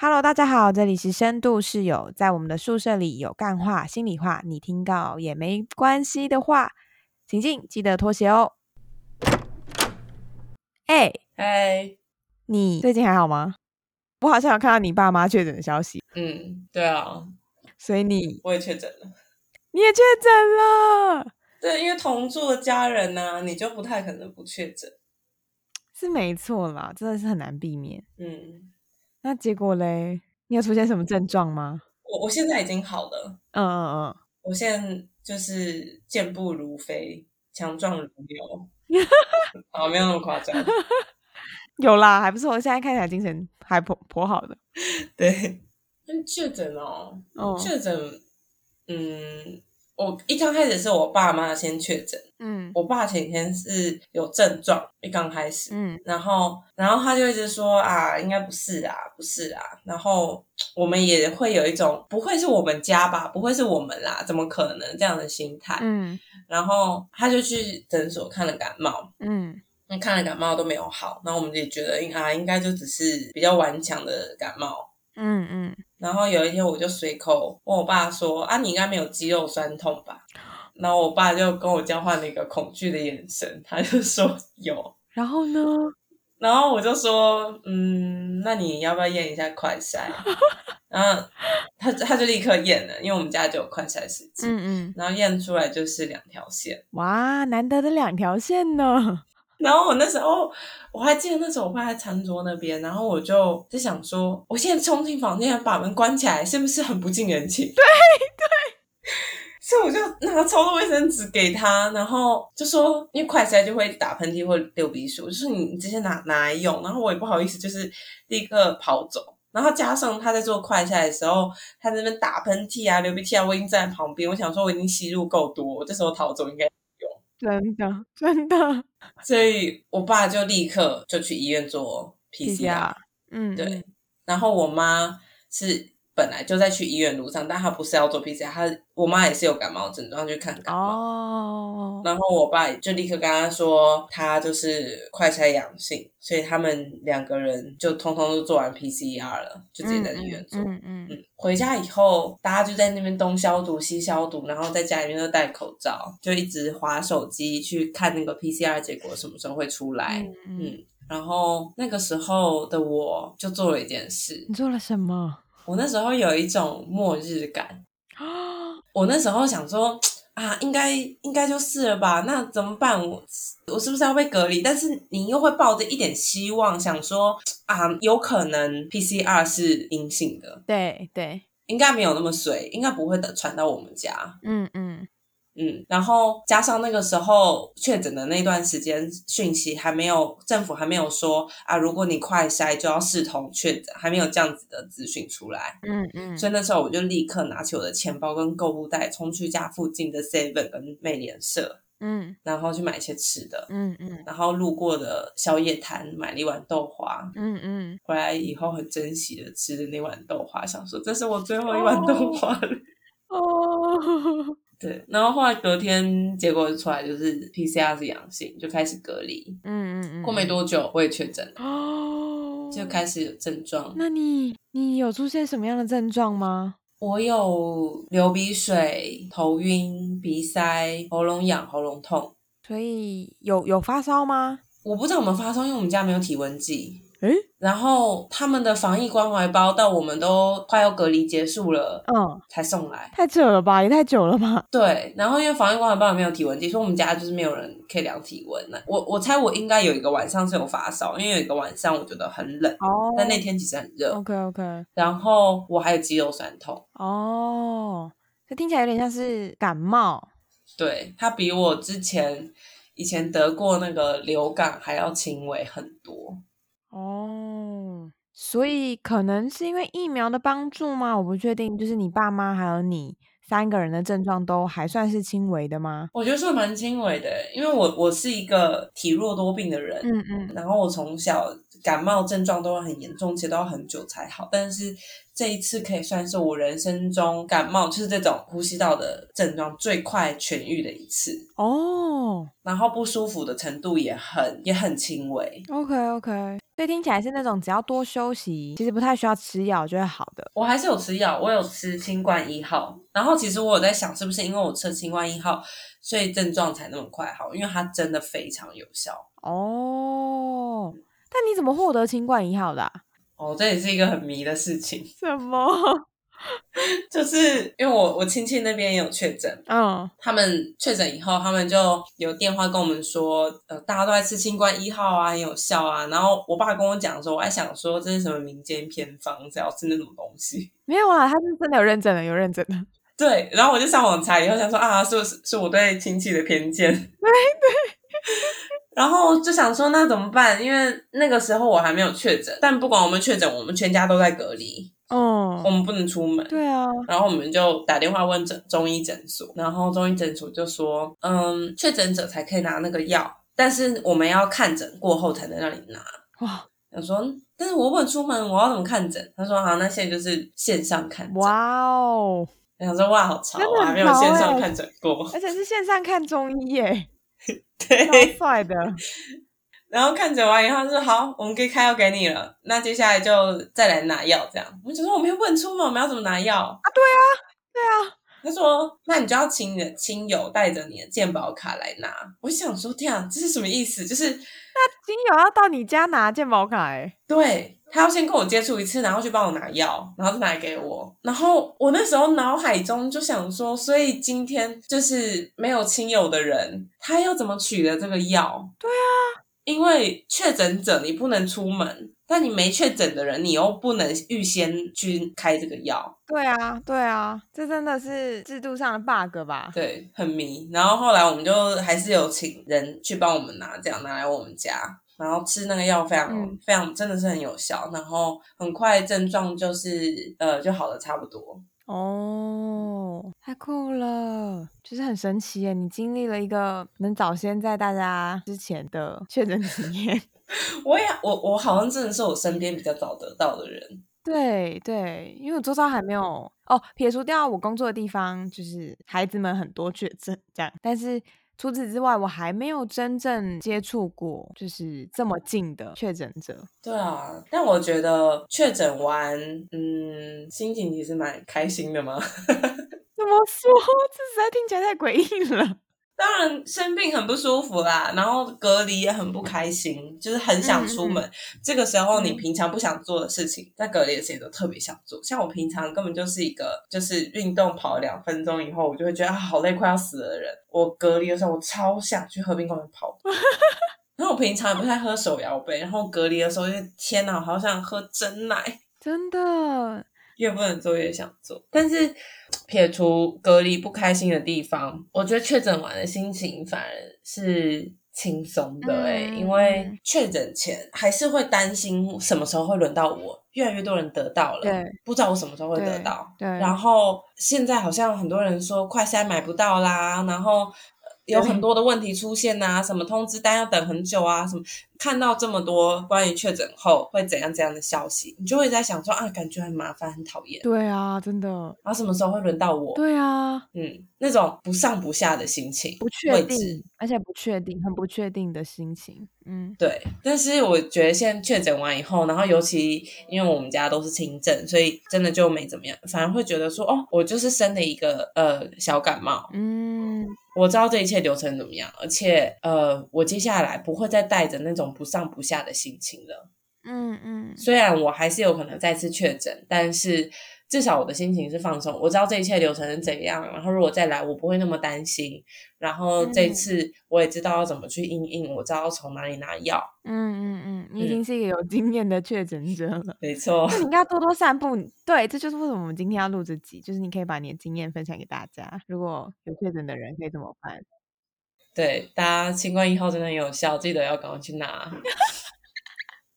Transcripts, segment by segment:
Hello，大家好，这里是深度室友，在我们的宿舍里有干话、心里话，你听到也没关系的话，请进，记得脱鞋哦。哎、嗨，你最近还好吗？我好像有看到你爸妈确诊的消息，嗯，对啊，所以你我也确诊了。你也确诊了，对，因为同住的家人呢、你就不太可能不确诊。是没错啦，真的是很难避免。嗯，那结果嘞，你有出现什么症状吗？我我现在已经好了，嗯嗯嗯我现在就是健步如飞，强壮如牛。好，没有那么夸张。嗯，有啦，还不错，现在看起来精神还颇颇好的。对，那确诊哦，哦，确诊，嗯，我一刚开始是我爸妈先确诊，嗯我爸前几天是有症状，一刚开始，嗯然后，然后他就一直说啊，应该不是啊，不是啊。然后我们也会有一种不会是我们家吧，不会是我们啦，怎么可能这样的心态？嗯然后他就去诊所看了感冒，嗯那看了感冒都没有好，然后我们也觉得应啊，应该就只是比较顽强的感冒。嗯嗯，然后有一天我就随口问我爸说啊，你应该没有肌肉酸痛吧？然后我爸就跟我交换了一个恐惧的眼神，他就说有。然后呢？然后我就说，嗯，那你要不要验一下快筛？然后他他就立刻验了，因为我们家就有快筛试剂，嗯嗯，然后验出来就是两条线。哇，难得的两条线呢。然后我那时候我还记得那时候我爸在餐桌那边，然后我就在想说，我现在冲进房间把门关起来，是不是很不近人情？对 对。所以我就拿超多卫生纸给他，然后就说，因为快筛就会打喷嚏或流鼻水，我就说你你直接拿拿来用，然后我也不好意思，就是立刻跑走。然后加上他在做快筛的时候，他在那边打喷嚏啊、流鼻涕啊，我已经站在旁边，我想说我已经吸入够多，我这时候逃走应该真的真的。所以我爸就立刻就去医院做 PCR，嗯，对，然后我妈是本来就在去医院路上，但他不是要做 PCR，他我妈也是有感冒症状去看感冒，哦，然后我爸就立刻跟他说，他就是快筛阳性，所以他们两个人就通通都做完 PCR 了，就直接在医院做。嗯嗯嗯嗯，回家以后，大家就在那边东消毒西消毒，然后在家里面都戴口罩，就一直划手机去看那个 PCR 结果什么时候会出来。嗯嗯，嗯，然后那个时候的我就做了一件事，你做了什么？我那时候有一种末日感，啊，我那时候想说啊，应该应该就是了吧，那怎么办？我我是不是要被隔离？但是你又会抱着一点希望，想说啊，有可能 PCR 是阴性的，对对，应该没有那么水，应该不会的传到我们家。嗯嗯嗯，然后加上那个时候确诊的那段时间，讯息还没有，政府还没有说啊，如果你快筛就要视同确诊，还没有这样子的资讯出来。嗯嗯，所以那时候我就立刻拿起我的钱包跟购物袋，冲去家附近的 Seven 跟美联社，嗯然后去买一些吃的。嗯嗯然后路过的宵夜摊买了一碗豆花，嗯嗯，回来以后很珍惜的吃的那碗豆花，想说这是我最后一碗豆花了。哦，对，然后后来隔天结果出来就是 PCR 是阳性，就开始隔离。嗯嗯嗯，过没多久我也确诊了，哦，就开始有症状。那你你有出现什么样的症状吗？我有流鼻水、头晕、鼻塞、喉咙痒、喉咙痛。所以有有发烧吗？我不知道有没有发烧，因为我们家没有体温计。诶，然后他们的防疫关怀包到我们都快要隔离结束了嗯，才送来。太久了吧，也太久了吧？对，然后因为防疫关怀包也没有体温计，所以我们家就是没有人可以量体温。那我我猜我应该有一个晚上是有发烧，因为有一个晚上我觉得很冷，哦，但那天其实很热。OK OK，然后我还有肌肉酸痛，哦，这听起来有点像是感冒。对，它比我之前以前得过那个流感还要轻微很多。哦，所以可能是因为疫苗的帮助吗？我不确定，就是你爸妈还有你三个人的症状都还算是轻微的吗？我觉得算蛮轻微的，因为我我是一个体弱多病的人，嗯嗯然后我从小感冒症状都很严重，其实都要很久才好。但是这一次可以算是我人生中感冒，就是这种呼吸道的症状最快痊愈的一次。哦然后不舒服的程度也很也很轻微。，OK OK，所以听起来是那种只要多休息，其实不太需要吃药就会好的。我还是有吃药，我有吃清冠一号。然后其实我有在想，是不是因为我吃清冠一号，所以症状才那么快好？因为它真的非常有效。哦，但你怎么获得清冠一号的？哦，这也是一个很迷的事情。什么？就是因为我我亲戚那边也有确诊，嗯，他们确诊以后，他们就有电话跟我们说，呃，大家都在吃新冠一号啊，很有效啊。然后我爸跟我讲说，我还想说这是什么民间偏方，只要吃那种东西。没有啊，他是真的有认证的，有认证的。对，然后我就上网查，以后想说啊，是不是是我对亲戚的偏见？对对。然后就想说，那怎么办？因为那个时候我还没有确诊，但不管我们确诊，我们全家都在隔离。哦，我们不能出门。对啊，然后我们就打电话问诊中医诊所，然后中医诊所就说，嗯，确诊者才可以拿那个药，但是我们要看诊过后才能让你拿。哇，我说，但是我不能出门，我要怎么看诊？他说，好，那现在就是线上看诊。哇哦，我想说，哇，好潮啊，还没有线上看诊过，而且是线上看中医耶，对，超帅的。然后看诊完以后说好，我们可以开药给你了。那接下来就再来拿药，这样。我就说我们又不能出门，我们要怎么拿药啊？对啊，对啊。他说那你就要请你的亲友带着你的健保卡来拿。我想说天啊，这是什么意思？就是那亲友要到你家拿健保卡？哎，对他要先跟我接触一次，然后去帮我拿药，然后再拿给我。然后我那时候脑海中就想说，所以今天就是没有亲友的人，他要怎么取得这个药？对啊。因为确诊者你不能出门，但你没确诊的人，你又不能预先去开这个药。对啊，对啊，这真的是制度上的 bug 吧？对，很迷。然后后来我们就还是有请人去帮我们拿，这样拿来我们家，然后吃那个药非常非常真的是很有效，然后很快症状就是呃就好的差不多。哦，太酷了，就是很神奇耶！你经历了一个能早先在大家之前的确诊经验。我也我我好像真的是我身边比较早得到的人。对对，因为我周遭还没有哦，撇除掉我工作的地方，就是孩子们很多确诊这样，但是。除此之外，我还没有真正接触过，就是这么近的确诊者。对啊，但我觉得确诊完，嗯，心情其实蛮开心的嘛。怎么说？这实在听起来太诡异了。当然生病很不舒服啦，然后隔离也很不开心，就是很想出门。这个时候你平常不想做的事情，在隔离的时间都特别想做。像我平常根本就是一个就是运动跑两分钟以后，我就会觉得啊好累，快要死了的人。我隔离的时候，我超想去河滨公园跑步。然后我平常也不太喝手摇杯，然后隔离的时候就，天哪，好想喝真奶，真的。越不能做越想做，但是撇除隔离不开心的地方，我觉得确诊完的心情反而是轻松的哎，因为确诊前还是会担心什么时候会轮到我，越来越多人得到了，对，不知道我什么时候会得到，对，然后现在好像很多人说快筛买不到啦，然后。有很多的问题出现呐，什么通知单要等很久啊，什么看到这么多关于确诊后会怎样怎样的消息，你就会在想说啊，感觉很麻烦，很讨厌。对啊，真的。然后什么时候会轮到我？对啊，嗯，那种不上不下的心情，不确定，而且不确定，很不确定的心情。嗯，对。但是我觉得现在确诊完以后，然后尤其因为我们家都是轻症，所以真的就没怎么样，反而会觉得说，哦，我就是生了一个呃小感冒。嗯。我知道这一切流程怎么样，而且呃，我接下来不会再带着那种不上不下的心情了。嗯嗯，虽然我还是有可能再次确诊，但是。至少我的心情是放松，我知道这一切流程是怎样，然后如果再来，我不会那么担心。然后这次我也知道要怎么去应应，我知道要从哪里拿药。嗯嗯嗯，你已经是一个有经验的确诊者了。没错，那你应该多多散步。对，这就是为什么我们今天要录这集，就是你可以把你的经验分享给大家。如果有确诊的人可以怎么办？对，大家新冠一号真的有效，记得要赶快去拿。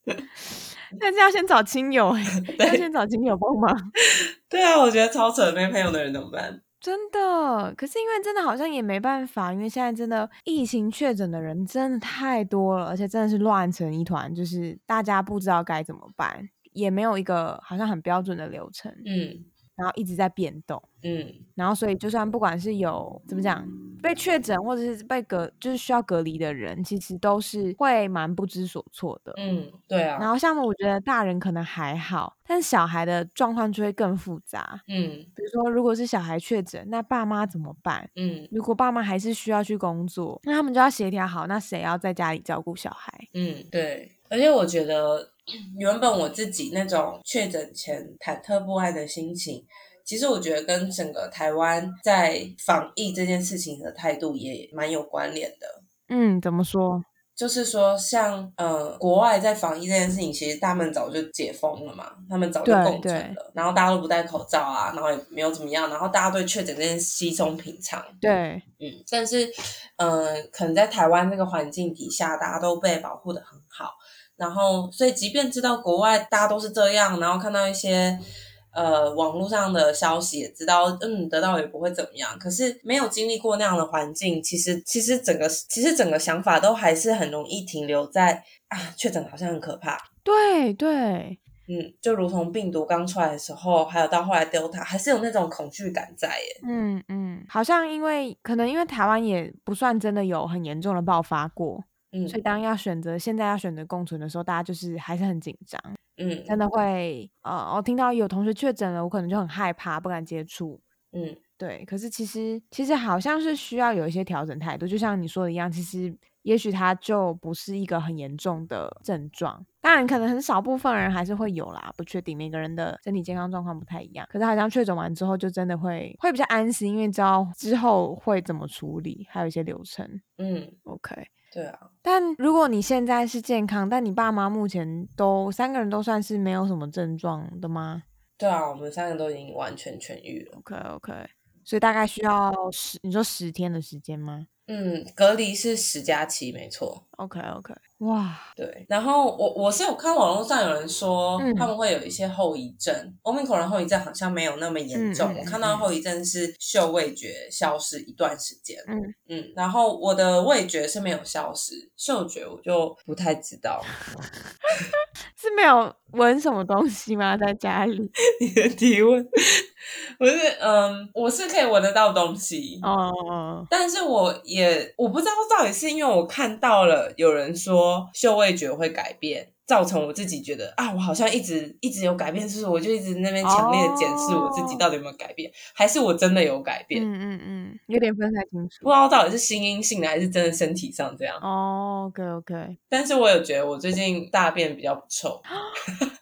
但是要先找亲友 哎，要先找亲友帮忙。对啊，我觉得超扯，没朋友的人怎么办？真的，可是因为真的好像也没办法，因为现在真的疫情确诊的人真的太多了，而且真的是乱成一团，就是大家不知道该怎么办，也没有一个好像很标准的流程。嗯，然后一直在变动。嗯然后，所以就算不管是有怎么讲被确诊，或者是被隔，就是需要隔离的人，其实都是会蛮不知所措的。嗯，对啊，然后，像我觉得大人可能还好，但是小孩的状况就会更复杂。嗯比如说，如果是小孩确诊，那爸妈怎么办？嗯如果爸妈还是需要去工作，那他们就要协调好，那谁要在家里照顾小孩？嗯，对。而且我觉得，原本我自己那种确诊前忐忑不安的心情，其实我觉得跟整个台湾在防疫这件事情的态度也蛮有关联的。嗯，怎么说？就是说，像呃，国外在防疫这件事情，其实他们早就解封了嘛，他们早就对共存了，然后大家都不戴口罩啊，然后也没有怎么样，然后大家对确诊这件事稀松平常。对，嗯，但是，嗯、可能在台湾这个环境底下，大家都被保护的很好，然后，所以即便知道国外大家都是这样，然后看到一些呃网络上的消息，也知道，嗯，得到也不会怎么样，可是没有经历过那样的环境，其实，其实整个，其实整个想法都还是很容易停留在啊，确诊好像很可怕。对，对，嗯，就如同病毒刚出来的时候，还有到后来 Delta，还是有那种恐惧感在耶。嗯嗯，好像因为可能因为台湾也不算真的有很严重的爆发过，嗯所以当要选择现在要选择共存的时候，大家就是还是很紧张，嗯真的会呃，我听到有同学确诊了，我可能就很害怕，不敢接触。嗯。对，可是其实其实好像是需要有一些调整态度，就像你说的一样，其实也许它就不是一个很严重的症状，当然可能很少部分人还是会有啦，不确定每个人的身体健康状况不太一样，可是好像确诊完之后就真的会会比较安心，因为知道之后会怎么处理，还有一些流程。嗯，OK，对啊，但如果你现在是健康，但你爸妈目前都三个人都算是没有什么症状的吗对啊，我们三个都已经完全痊愈了。？OK OK，所以大概需要十，你说十天的时间吗嗯，隔离是十加七，没错。？OK OK，哇，对，然后我我是有看网络上有人说嗯他们会有一些后遗症，欧米 i 的后遗症好像没有那么严重。嗯嗯我看到嗯后遗症是嗅味觉消失一段时间，嗯嗯，然后我的味觉是没有消失，嗅觉我就不太知道。是没有闻什么东西吗？在家里？你的提问不是，嗯，我是可以闻得到东西，哦，但是我也我不知道到底是因为我看到了有人说嗅味觉会改变，造成我自己觉得啊，我好像一直一直有改变，是不是？我就一直那边强烈的检视我自己哦到底有没有改变，还是我真的有改变？嗯嗯嗯，有点分不太清楚。不知道到底是心因性的还是真的身体上这样。哦，OK OK，但是我有觉得我最近大便比较不臭，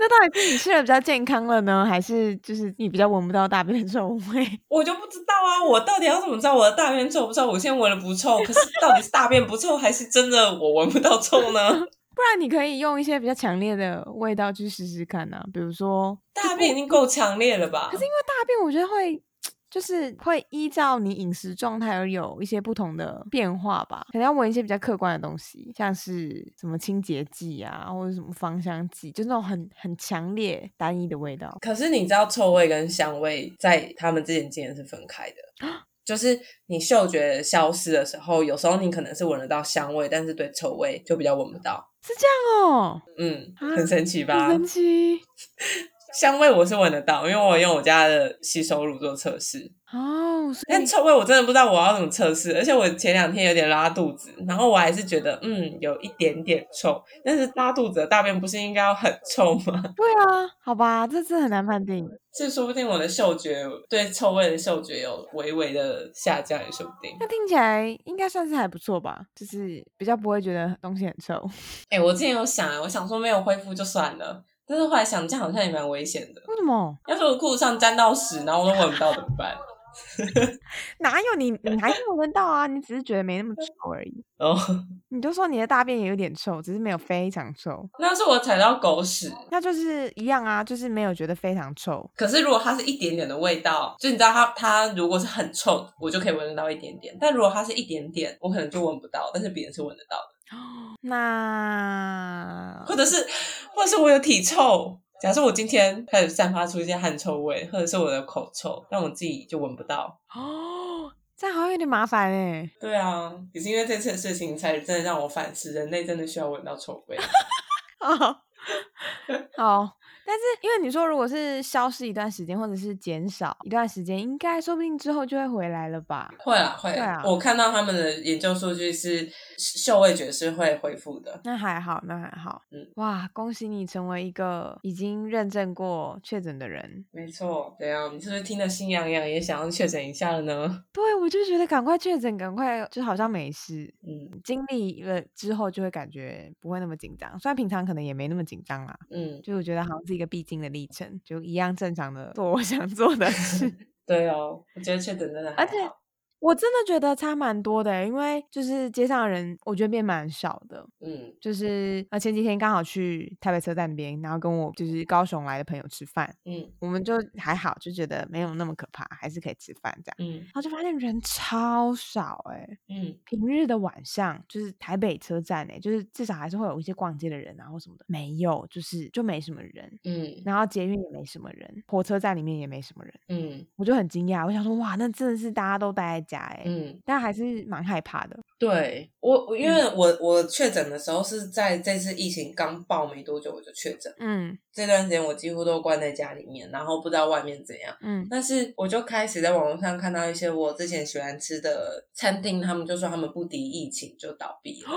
那到底是你吃的比较健康了呢，还是就是你比较闻不到大便的臭味？我就不知道啊，我到底要怎么知道我的大便臭不臭？我现在闻了不臭，可是到底是大便不臭，还是真的我闻不到臭呢？不然你可以用一些比较强烈的味道去试试看啊，比如说大便已经够强烈了吧？可是因为大便，我觉得会就是会依照你饮食状态而有一些不同的变化吧。可能要闻一些比较客观的东西，像是什么清洁剂啊，或者什么芳香剂，就那种很很强烈单一的味道。可是你知道臭味跟香味在他们之间竟然是分开的，就是你嗅觉消失的时候，有时候你可能是闻得到香味，但是对臭味就比较闻不到。是这样哦，嗯，啊很神奇吧很？神奇 香味我是闻得到，因为我用我家的洗手乳做测试。哦。但臭味我真的不知道我要怎么测试，而且我前两天有点拉肚子，然后我还是觉得嗯有一点点臭，但是拉肚子的大便不是应该要很臭吗？对啊，好吧，这次很难判定。这说不定我的嗅觉对臭味的嗅觉有微微的下降，也说不定。那听起来应该算是还不错吧，就是比较不会觉得东西很臭。哎、我之前有想，我想说没有恢复就算了，但是后来想这样好像也蛮危险的。为什么？要是我裤子上沾到屎，然后我都闻不到怎么办？哪有你？你还是有闻到啊，你只是觉得没那么臭而已。哦，你就说你的大便也有点臭，只是没有非常臭，那是我踩到狗屎。那就是一样啊，就是没有觉得非常臭。可是如果它是一点点的味道，就你知道它它如果是很臭，我就可以闻得到一点点。但如果它是一点点，我可能就闻不到，但是别人是闻得到的。那或者是，或者是我有体臭。假设我今天开始散发出一些汗臭味，或者是我的口臭，但我自己就闻不到。哦，这样好像有点麻烦哎。对啊，也是因为这次的事情，才真的让我反思，人类真的需要闻到臭味。哦，好，但是因为你说如果是消失一段时间，或者是减少一段时间，应该说不定之后就会回来了吧？会啊，会对啊我看到他们的研究数据是嗅味觉是会恢复的。那还好，那还好。嗯哇，恭喜你成为一个已经认证过确诊的人。没错，对啊？你是不是听得心痒痒，也想要确诊一下了呢？对，我就觉得赶快确诊，赶快就好像没事。嗯经历了之后就会感觉不会那么紧张，虽然平常可能也没那么紧张啦。嗯，就我觉得好像是一个必经的历程，就一样正常的做我想做的事。对哦，我觉得确诊真的 还而且好我真的觉得差蛮多的欸，因为就是街上的人，我觉得变蛮少的。嗯就是呃前几天刚好去台北车站边，然后跟我就是高雄来的朋友吃饭，嗯我们就还好，就觉得没有那么可怕，还是可以吃饭这样。嗯然后就发现人超少哎、嗯平日的晚上就是台北车站哎、就是至少还是会有一些逛街的人啊或什么的，没有，就是就没什么人。嗯然后捷运也没什么人，火车站里面也没什么人，嗯我就很惊讶，我想说哇，那真的是大家都待在家哎、嗯，但还是蛮害怕的。对我，我因为嗯我我确诊的时候是在这次疫情刚爆没多久我就确诊，嗯这段时间我几乎都关在家里面，然后不知道外面怎样。嗯但是我就开始在网络上看到一些我之前喜欢吃的餐厅，他们就说他们不敌疫情就倒闭了。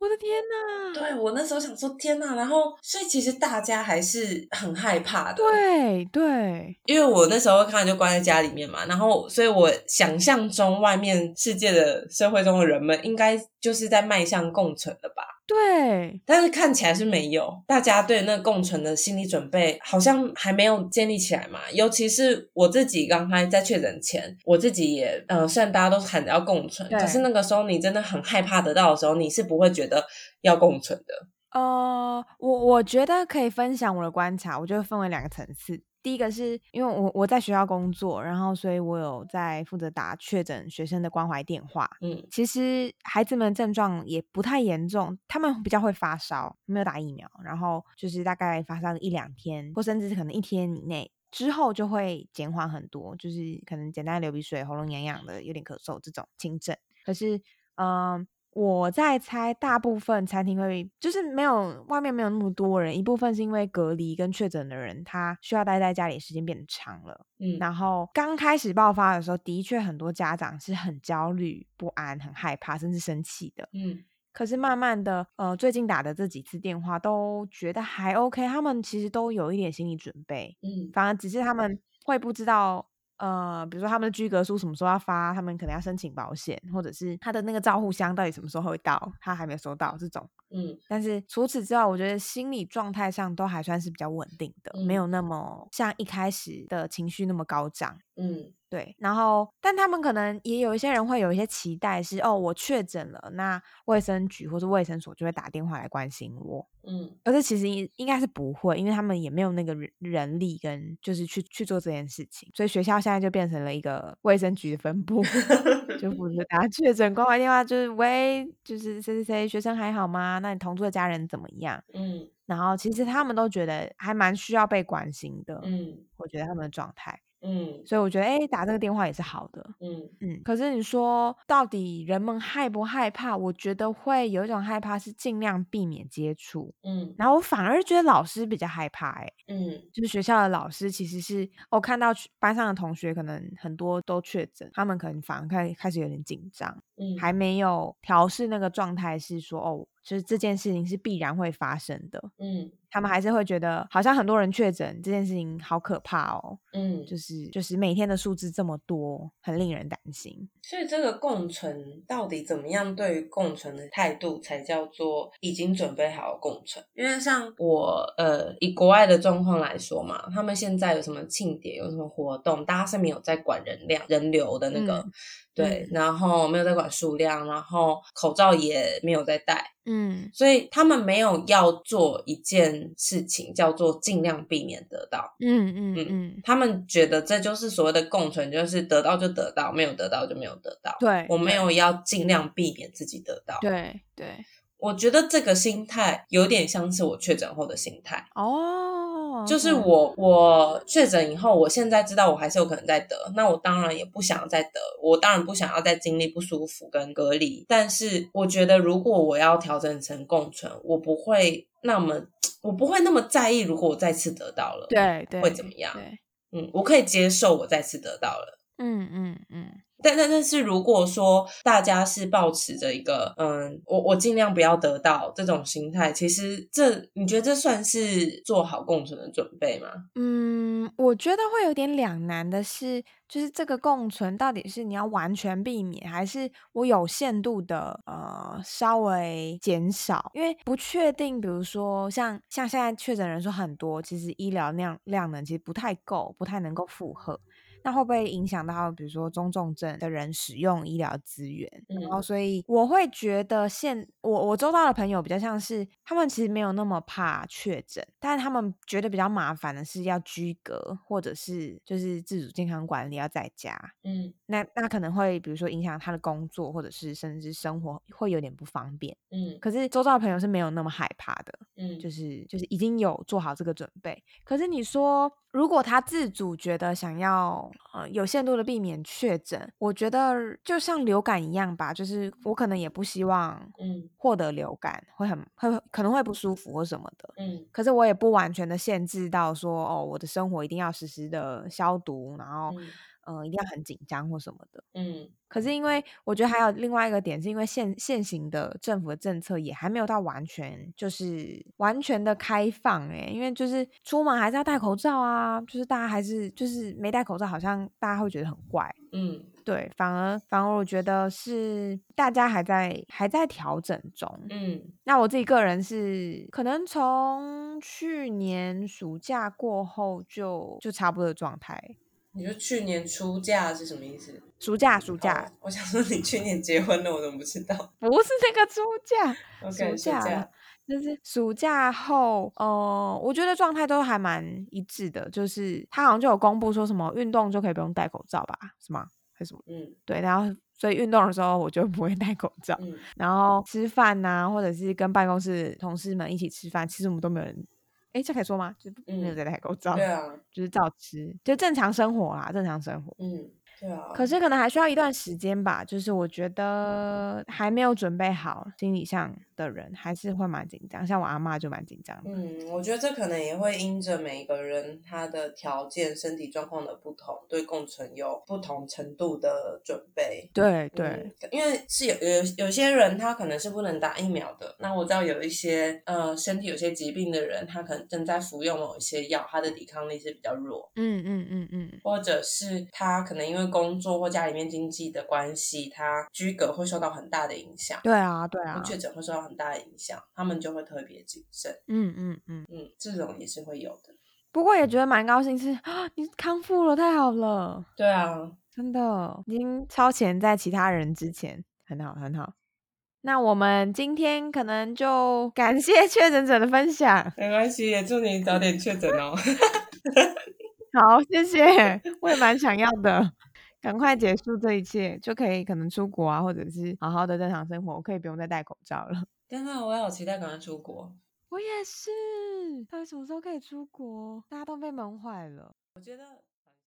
我的天呐！对我那时候想说天呐，然后所以其实大家还是很害怕的。，对对，因为我那时候看就关在家里面嘛，然后所以我想象中外面世界的社会中的人们应该就是在迈向共存了吧。对，但是看起来是没有，大家对那共存的心理准备好像还没有建立起来嘛。尤其是我自己刚开在确诊前，我自己也呃，虽然大家都喊着要共存，可是那个时候你真的很害怕得到的时候，你是不会觉得要共存的。呃，我我觉得可以分享我的观察，我觉得分为两个层次。第一个是因为我我在学校工作，然后所以我有在负责打确诊学生的关怀电话。嗯其实孩子们症状也不太严重，他们比较会发烧，没有打疫苗，然后就是大概发烧一两天，或甚至是可能一天以内。之后就会减缓很多，就是可能简单流鼻水、喉咙痒痒的、有点咳嗽这种轻症。可是，嗯、我在猜，大部分餐厅会就是没有外面没有那么多人，一部分是因为隔离跟确诊的人，他需要待在家里时间变长了。嗯然后刚开始爆发的时候，的确很多家长是很焦虑、不安、很害怕，甚至生气的。嗯可是慢慢的，呃，最近打的这几次电话都觉得还 OK，他们其实都有一点心理准备，嗯反而只是他们会不知道，呃，比如说他们的居格书什么时候要发，他们可能要申请保险，或者是他的那个照护箱到底什么时候会到，他还没有收到这种。嗯但是除此之外，我觉得心理状态上都还算是比较稳定的，没嗯有那么像一开始的情绪那么高涨。嗯对，然后但他们可能也有一些人会有一些期待是，哦，我确诊了，那卫生局或是卫生所就会打电话来关心我。嗯可是其实应应该是不会，因为他们也没有那个人人力跟就是去去做这件事情，所以学校现在就变成了一个卫生局的分部，就负责打确诊关怀电话，就是喂，就是谁谁谁学生还好吗？那你同住的家人怎么样？嗯。然后其实他们都觉得还蛮需要被关心的，嗯。我觉得他们的状态，嗯。所以我觉得哎，打这个电话也是好的。嗯。嗯，可是你说到底人们害不害怕？我觉得会有一种害怕是尽量避免接触，嗯。然后我反而觉得老师比较害怕、欸，嗯。就是学校的老师其实是我看到班上的同学可能很多都确诊，他们可能反而开开始有点紧张，嗯。还没有调试那个状态，是说哦，就是这件事情是必然会发生的，嗯他们还是会觉得好像很多人确诊这件事情好可怕哦，嗯，就是就是每天的数字这么多，很令人担心。所以这个共存到底怎么样？对于共存的态度才叫做已经准备好共存。因为像我呃，以国外的状况来说嘛，他们现在有什么庆典，有什么活动，大家是没有在管人量、人流的那个，嗯对，嗯然后没有在管数量，然后口罩也没有在戴，嗯所以他们没有要做一件事情，叫做尽量避免得到。嗯嗯嗯，嗯他们觉得这就是所谓的共存，就是得到就得到，没有得到就没有得到。对，我没有要尽量避免自己得到。对对我觉得这个心态有点像是我确诊后的心态，哦，就是嗯我我确诊以后，我现在知道我还是有可能再得，那我当然也不想再得，我当然不想要再经历不舒服跟隔离。但是我觉得，如果我要调整成共存，我不会那么我不会那么在意，如果我再次得到了，对对，会怎么样？对，嗯，我可以接受我再次得到了。嗯嗯嗯，但但但是如果说大家是保持着一个嗯，我我尽量不要得到这种心态，其实这你觉得这算是做好共存的准备吗？嗯，我觉得会有点两难的是，就是这个共存到底是你要完全避免，还是我有限度的呃稍微减少？因为不确定，比如说像像现在确诊人数很多，其实医疗量量能其实不太够，不太能够负荷。那会不会影响到，比如说中重症的人使用医疗资源？然后，所以我会觉得现我我周遭的朋友比较像是，他们其实没有那么怕确诊，但是他们觉得比较麻烦的是要居隔，或者是就是自主健康管理要在家。嗯，那那可能会比如说影响他的工作，或者是甚至生活会有点不方便。嗯，可是周遭的朋友是没有那么害怕的。嗯，就是就是已经有做好这个准备。可是你说，如果他自主觉得想要呃有限度的避免确诊，我觉得就像流感一样吧，就是我可能也不希望嗯。获得流感会很会可能会不舒服或什么的。嗯。可是我也不完全的限制到说哦，我的生活一定要实时的消毒，然后嗯呃一定要很紧张或什么的。嗯可是因为我觉得还有另外一个点，是因为现现行的政府的政策也还没有到完全就是完全的开放诶、因为就是出门还是要戴口罩啊，就是大家还是就是没戴口罩，好像大家会觉得很怪。嗯对，反而反而我觉得是大家还在还在调整中。嗯那我自己个人是可能从去年暑假过后就就差不多的状态。你说去年出嫁是什么意思？暑假暑假、哦我想说你去年结婚了，我怎么不知道 不是那个出嫁。暑假假，就是暑假后，呃，我觉得状态都还蛮一致的，就是他好像就有公布说什么运动就可以不用戴口罩吧，是吗？还是什么？嗯对，然后所以运动的时候我就不会戴口罩，嗯然后吃饭呐、或者是跟办公室同事们一起吃饭，其实我们都没有人，哎，这可以说吗？就是没有嗯在戴口罩，对啊，就是照吃，就正常生活啦，正常生活。嗯对啊，可是可能还需要一段时间吧，就是我觉得还没有准备好心理上的人还是会蛮紧张，像我阿妈就蛮紧张的。嗯，我觉得这可能也会因着每一个人他的条件、身体状况的不同，对共存有不同程度的准备。对对，嗯，因为是有有有些人他可能是不能打疫苗的，那我知道有一些呃身体有些疾病的人，他可能正在服用某一些药，他的抵抗力是比较弱，嗯嗯嗯嗯，或者是他可能因为工作或家里面经济的关系，他居隔会受到很大的影响，对啊对啊，确诊会受到很大的影响，他们就会特别谨慎。嗯嗯嗯。嗯，这种也是会有的。不过也觉得蛮高兴是，啊，你康复了，太好了，对啊，真的已经超前在其他人之前，很好很好。那我们今天可能就感谢 确诊者的分享，没关系，也祝你早点确诊哦。好，谢谢，我也蛮想要的。赶快结束这一切，就可以可能出国啊，或者是好好的正常生活，我可以不用再戴口罩了。真的，我也好期待赶快出国。我也是，到底什么时候可以出国？大家都被闷坏了。我觉得